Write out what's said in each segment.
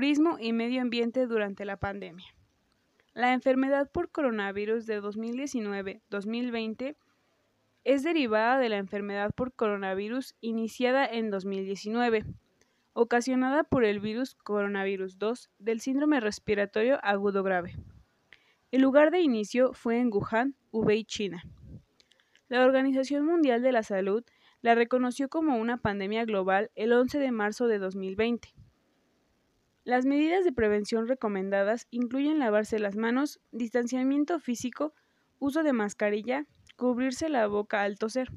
turismo y medio ambiente durante la pandemia. La enfermedad por coronavirus de 2019-2020 es derivada de la enfermedad por coronavirus iniciada en 2019, ocasionada por el virus coronavirus 2 del síndrome respiratorio agudo grave. El lugar de inicio fue en Wuhan, Hubei, China. La Organización Mundial de la Salud la reconoció como una pandemia global el 11 de marzo de 2020. Las medidas de prevención recomendadas incluyen lavarse las manos, distanciamiento físico, uso de mascarilla, cubrirse la boca al toser.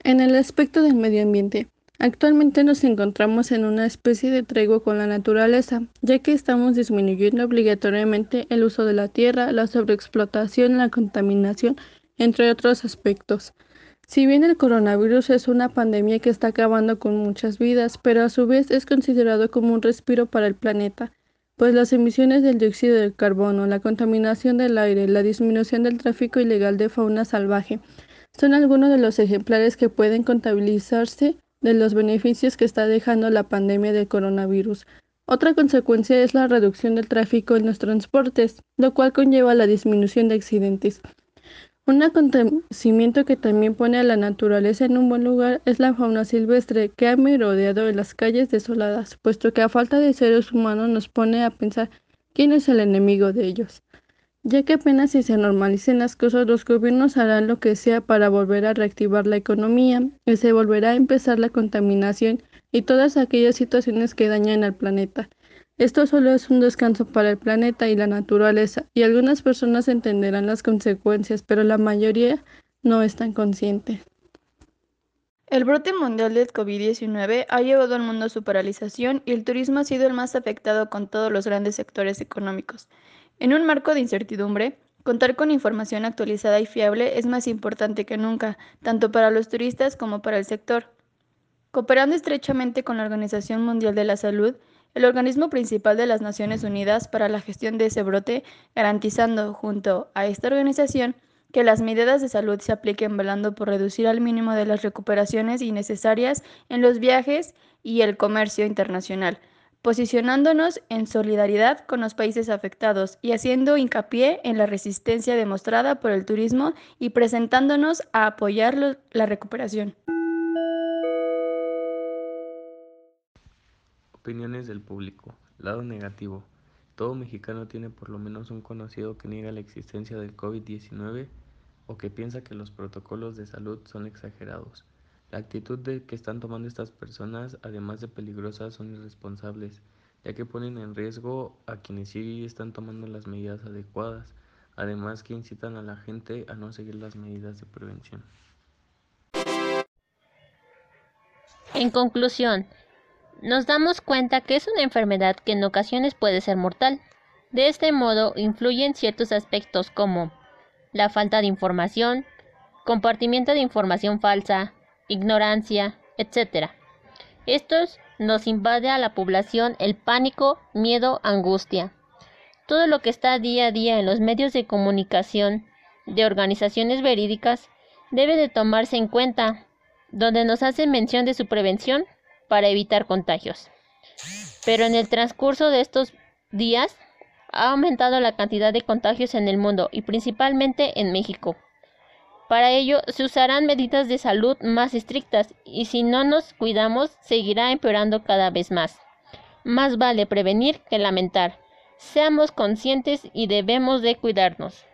En el aspecto del medio ambiente, actualmente nos encontramos en una especie de tregua con la naturaleza, ya que estamos disminuyendo obligatoriamente el uso de la tierra, la sobreexplotación, la contaminación, entre otros aspectos. Si bien el coronavirus es una pandemia que está acabando con muchas vidas, pero a su vez es considerado como un respiro para el planeta, pues las emisiones del dióxido de carbono, la contaminación del aire, la disminución del tráfico ilegal de fauna salvaje son algunos de los ejemplares que pueden contabilizarse de los beneficios que está dejando la pandemia del coronavirus. Otra consecuencia es la reducción del tráfico en los transportes, lo cual conlleva la disminución de accidentes. Un acontecimiento que también pone a la naturaleza en un buen lugar es la fauna silvestre que ha merodeado en las calles desoladas, puesto que a falta de seres humanos nos pone a pensar quién es el enemigo de ellos. Ya que apenas si se normalicen las cosas, los gobiernos harán lo que sea para volver a reactivar la economía y se volverá a empezar la contaminación y todas aquellas situaciones que dañan al planeta. Esto solo es un descanso para el planeta y la naturaleza, y algunas personas entenderán las consecuencias, pero la mayoría no están conscientes. El brote mundial del COVID-19 ha llevado al mundo a su paralización y el turismo ha sido el más afectado con todos los grandes sectores económicos. En un marco de incertidumbre, contar con información actualizada y fiable es más importante que nunca, tanto para los turistas como para el sector. Cooperando estrechamente con la Organización Mundial de la Salud, el organismo principal de las Naciones Unidas para la gestión de ese brote, garantizando junto a esta organización que las medidas de salud se apliquen velando por reducir al mínimo de las recuperaciones innecesarias en los viajes y el comercio internacional, posicionándonos en solidaridad con los países afectados y haciendo hincapié en la resistencia demostrada por el turismo y presentándonos a apoyar la recuperación. Opiniones del público. Lado negativo. Todo mexicano tiene por lo menos un conocido que niega la existencia del COVID-19 o que piensa que los protocolos de salud son exagerados. La actitud de que están tomando estas personas, además de peligrosas, son irresponsables, ya que ponen en riesgo a quienes sí están tomando las medidas adecuadas, además que incitan a la gente a no seguir las medidas de prevención. En conclusión, nos damos cuenta que es una enfermedad que en ocasiones puede ser mortal. De este modo influyen ciertos aspectos como la falta de información, compartimiento de información falsa, ignorancia, etc. Estos nos invade a la población el pánico, miedo, angustia. Todo lo que está día a día en los medios de comunicación de organizaciones verídicas debe de tomarse en cuenta, donde nos hacen mención de su prevención para evitar contagios. Pero en el transcurso de estos días ha aumentado la cantidad de contagios en el mundo y principalmente en México. Para ello se usarán medidas de salud más estrictas y si no nos cuidamos seguirá empeorando cada vez más. Más vale prevenir que lamentar. Seamos conscientes y debemos de cuidarnos.